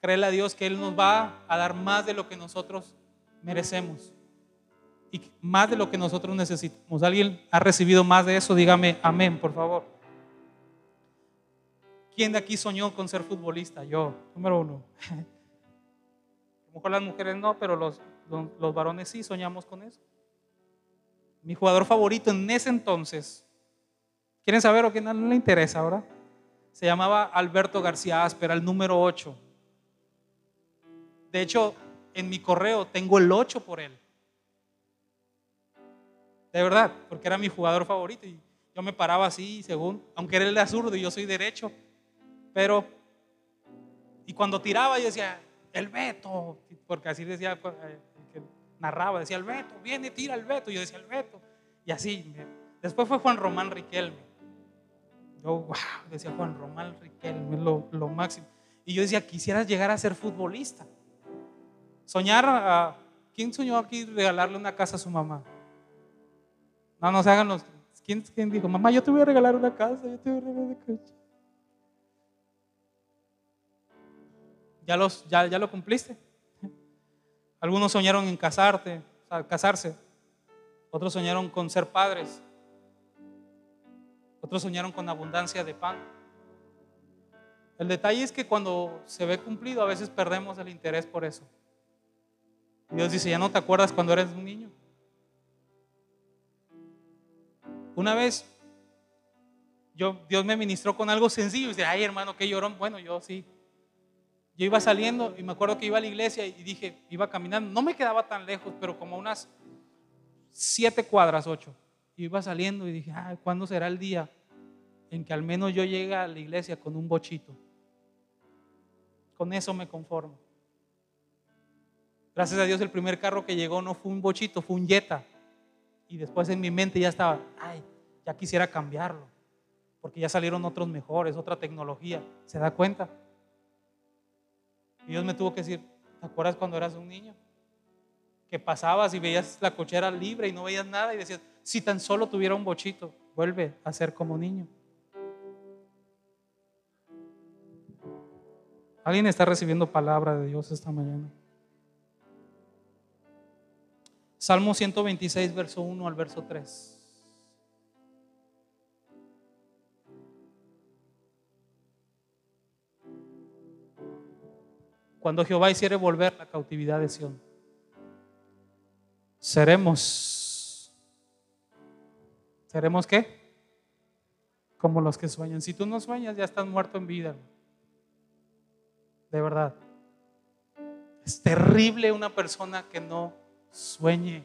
Créele a Dios que Él nos va a dar más de lo que nosotros merecemos. Y más de lo que nosotros necesitamos. ¿Alguien ha recibido más de eso? Dígame amén, por favor. ¿Quién de aquí soñó con ser futbolista? Yo, número uno. A lo mejor las mujeres no, pero los, los, varones sí soñamos con eso. Mi jugador favorito en ese entonces, ¿quieren saber o que no le interesa ahora? Se llamaba Alberto García Áspera, el número 8. De hecho, en mi correo tengo el 8 por él. De verdad, porque era mi jugador favorito y yo me paraba así, según, aunque era el de zurdo y yo soy derecho, pero, y cuando tiraba yo decía, el Beto, porque así decía, eh, narraba, decía, el Beto, viene, tira el Beto, yo decía, el Beto, y así. Después fue Juan Román Riquelme. Yo, wow, decía Juan Román Riquelme, lo, lo máximo. Y yo decía, quisiera llegar a ser futbolista. Soñar a... ¿Quién soñó aquí regalarle una casa a su mamá? No, no se hagan los... ¿Quién, ¿Quién, dijo, mamá, yo te voy a regalar una casa, yo te voy a regalar una casa? ¿Ya, los, ya, ya lo cumpliste? Algunos soñaron en casarte, casarse. Otros soñaron con ser padres. Otros soñaron con abundancia de pan. El detalle es que cuando se ve cumplido a veces perdemos el interés por eso. Dios dice, ya no te acuerdas cuando eres un niño. Una vez yo, Dios me ministró con algo sencillo y dice, ay hermano, qué llorón. Bueno, yo sí, yo iba saliendo y me acuerdo que iba a la iglesia y dije, iba caminando, no me quedaba tan lejos, pero como unas siete cuadras, ocho. Iba saliendo y dije, ay, ¿cuándo será el día en que al menos yo llegue a la iglesia con un bochito? Con eso me conformo. Gracias a Dios el primer carro que llegó no fue un bochito, fue un Jetta. Y después en mi mente ya estaba, ay, ya quisiera cambiarlo, porque ya salieron otros mejores, otra tecnología. ¿Se da cuenta? Y Dios me tuvo que decir, ¿te acuerdas cuando eras un niño? Que pasabas y veías la cochera libre y no veías nada y decías, si tan solo tuviera un bochito, vuelve a ser como niño. ¿Alguien está recibiendo palabra de Dios esta mañana? Salmo 126, verso 1 al verso 3. Cuando Jehová hiciere volver la cautividad de Sión. Seremos, ¿seremos qué? Como los que sueñan. Si tú no sueñas, ya estás muerto en vida. De verdad. Es terrible una persona que no sueñe.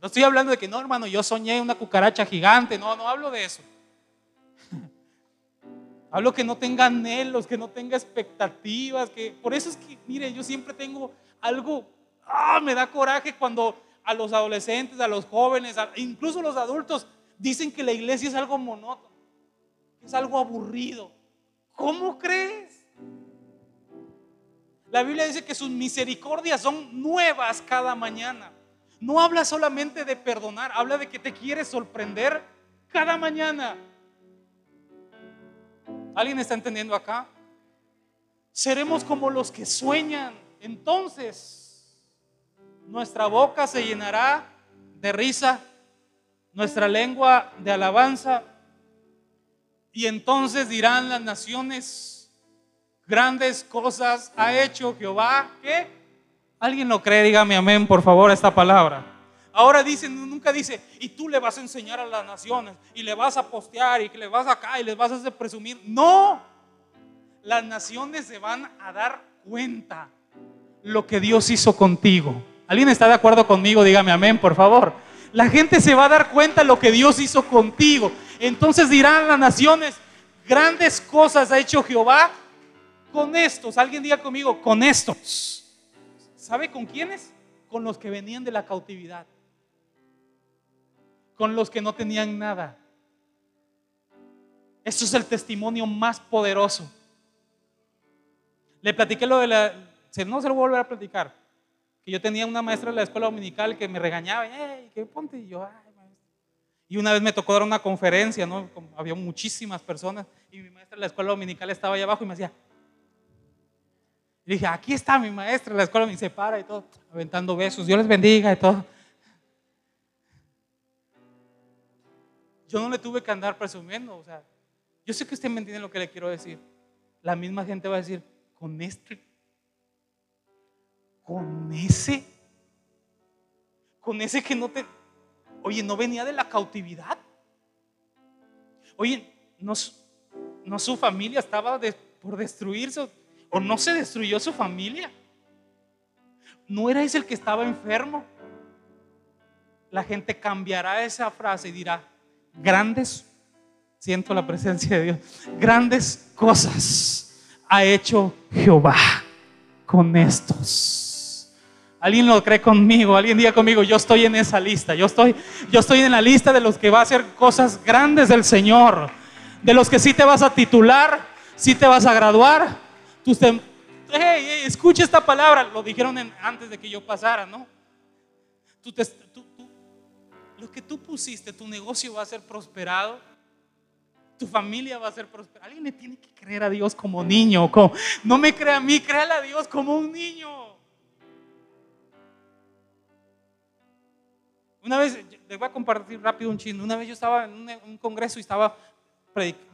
No estoy hablando de que no, hermano, yo soñé una cucaracha gigante. No, no hablo de eso. Hablo que no tenga anhelos, que no tenga expectativas, que por eso es que, mire, yo siempre tengo algo, ah, me da coraje cuando a los adolescentes, a los jóvenes, incluso los adultos dicen que la iglesia es algo monótono, es algo aburrido. ¿Cómo crees? La Biblia dice que sus misericordias son nuevas cada mañana. No habla solamente de perdonar, habla de que te quiere sorprender cada mañana. ¿Alguien está entendiendo acá? Seremos como los que sueñan. Entonces, nuestra boca se llenará de risa, nuestra lengua de alabanza. Y entonces dirán las naciones, grandes cosas ha hecho Jehová. ¿Qué? ¿Alguien lo cree? Dígame amén, por favor, esta palabra. Ahora dicen, nunca dice, y tú le vas a enseñar a las naciones, y le vas a postear, y que le vas acá, y les vas a hacer presumir. No. las naciones se van a dar cuenta lo que Dios hizo contigo. ¿Alguien está de acuerdo conmigo? Dígame amén, por favor. La gente se va a dar cuenta lo que Dios hizo contigo. Entonces dirán las naciones, grandes cosas ha hecho Jehová con estos. Alguien diga conmigo, con estos. ¿Sabe con quiénes? Con los que venían de la cautividad. Con los que no tenían nada. Esto es el testimonio más poderoso. Le platiqué lo de la... No se lo voy a volver a platicar. Que yo tenía una maestra de la escuela dominical que me regañaba. ¿qué ponte? Y yo, Y una vez me tocó dar una conferencia, ¿no? Había muchísimas personas. Y mi maestra de la escuela dominical estaba allá abajo y me decía, y dije, aquí está mi maestra, la escuela me separa y todo, aventando besos, Dios les bendiga y todo. Yo no le tuve que andar presumiendo, o sea, yo sé que usted me entiende lo que le quiero decir. La misma gente va a decir, con este, con ese, con ese que no te, oye, no venía de la cautividad. Oye, no, su familia estaba por destruirse ¿O no se destruyó su familia? ¿No era ese el que estaba enfermo? La gente cambiará esa frase y dirá, grandes, siento la presencia de Dios, grandes cosas ha hecho Jehová con estos. Alguien lo cree conmigo, alguien diga conmigo, yo estoy en esa lista, yo estoy, yo estoy en la lista de los que va a hacer cosas grandes del Señor, de los que sí te vas a titular, sí te vas a graduar, hey, escucha esta palabra, lo dijeron antes de que yo pasara, ¿no? Lo que tú pusiste, tu negocio va a ser prosperado, tu familia va a ser prosperada. Alguien le tiene que creer a Dios como niño, no me crea a mí, créale a Dios como un niño. Una vez, les voy a compartir rápido un chisme. Una vez yo estaba en un, congreso y estaba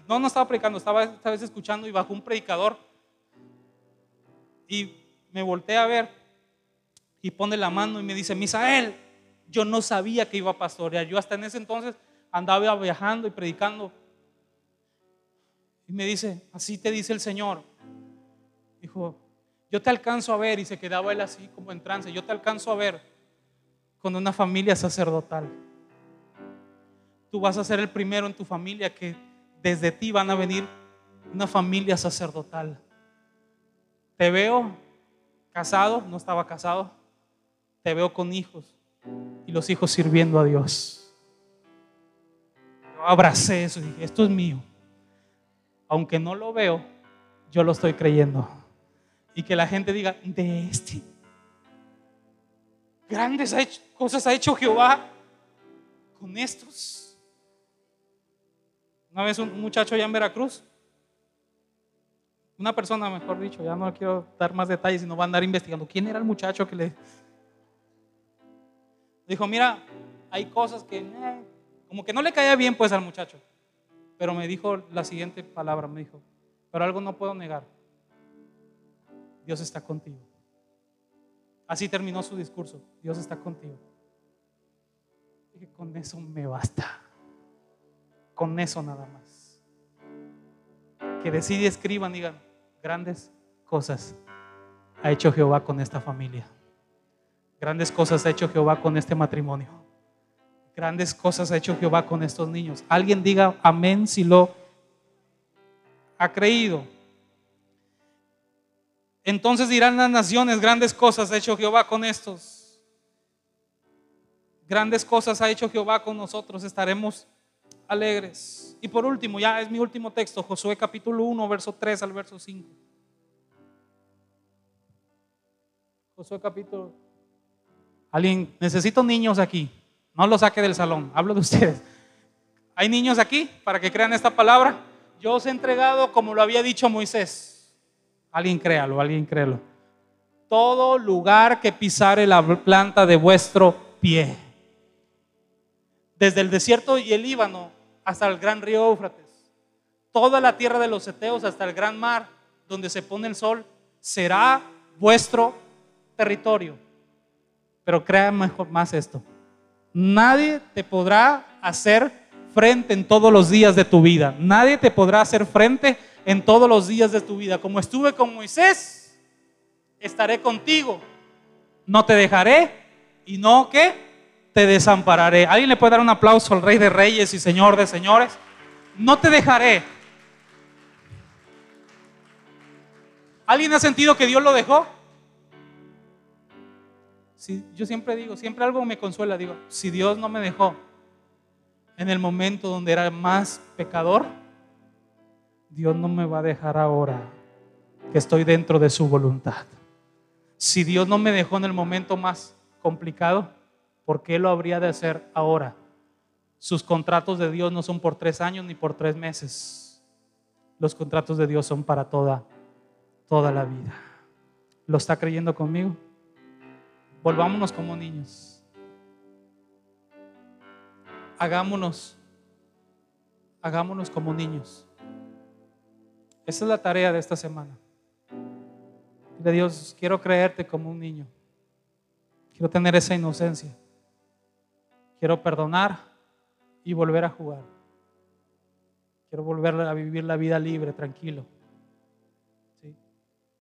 no, no estaba predicando, estaba esta vez escuchando y bajo un predicador y me volteé a ver y pone la mano y me dice, Misael, yo no sabía que iba a pastorear. Yo hasta en ese entonces andaba viajando y predicando. Y me dice, así te dice el Señor. Dijo, yo te alcanzo a ver, y se quedaba él así como en trance, yo te alcanzo a ver con una familia sacerdotal. Tú vas a ser el primero en tu familia que desde ti van a venir una familia sacerdotal. Te veo casado, no estaba casado. Te veo con hijos los hijos sirviendo a Dios. Yo abracé eso y dije, esto es mío. Aunque no lo veo, yo lo estoy creyendo. Y que la gente diga, de este. Grandes cosas ha hecho Jehová con estos. Una vez un muchacho allá en Veracruz una persona, mejor dicho, ya no quiero dar más detalles, sino va a andar investigando. ¿Quién era el muchacho que le dijo, mira, hay cosas que, eh", como que no le caía bien pues al muchacho? Pero me dijo la siguiente palabra, me dijo, pero algo no puedo negar. Dios está contigo. Así terminó su discurso. Dios está contigo. Dije, con eso me basta. Con eso nada más que decide escriban, digan, grandes cosas ha hecho Jehová con esta familia. Grandes cosas ha hecho Jehová con este matrimonio. Grandes cosas ha hecho Jehová con estos niños. Alguien diga amén si lo ha creído. Entonces dirán las naciones, grandes cosas ha hecho Jehová con estos. Grandes cosas ha hecho Jehová con nosotros. Estaremos alegres. Y por último, ya es mi último texto, Josué capítulo 1, verso 3 al verso 5. Josué capítulo. Alguien, necesito niños aquí. No los saque del salón, hablo de ustedes. ¿Hay niños aquí para que crean esta palabra? Yo os he entregado como lo había dicho Moisés. Alguien créalo, alguien créalo. Todo lugar que pisare la planta de vuestro pie desde el desierto y el Líbano hasta el gran río Éufrates, toda la tierra de los Eteos hasta el gran mar donde se pone el sol, será vuestro territorio. Pero créan mejor más esto. Nadie te podrá hacer frente en todos los días de tu vida. Nadie te podrá hacer frente en todos los días de tu vida. Como estuve con Moisés, estaré contigo. No te dejaré y no que te desampararé. ¿Alguien le puede dar un aplauso al Rey de Reyes y Señor de Señores? No te dejaré. ¿Alguien ha sentido que Dios lo dejó? Si, yo siempre digo, siempre algo me consuela, digo, si Dios no me dejó en el momento donde era más pecador, Dios no me va a dejar ahora que estoy dentro de su voluntad. Si Dios no me dejó en el momento más complicado, ¿por qué lo habría de hacer ahora? Sus contratos de Dios no son por tres años ni por tres meses. Los contratos de Dios son para toda, toda la vida. ¿Lo está creyendo conmigo? Volvámonos como niños. Hagámonos, hagámonos como niños. Esa es la tarea de esta semana. De Dios, quiero creerte como un niño. Quiero tener esa inocencia. Quiero perdonar y volver a jugar. Quiero volver a vivir la vida libre, tranquilo.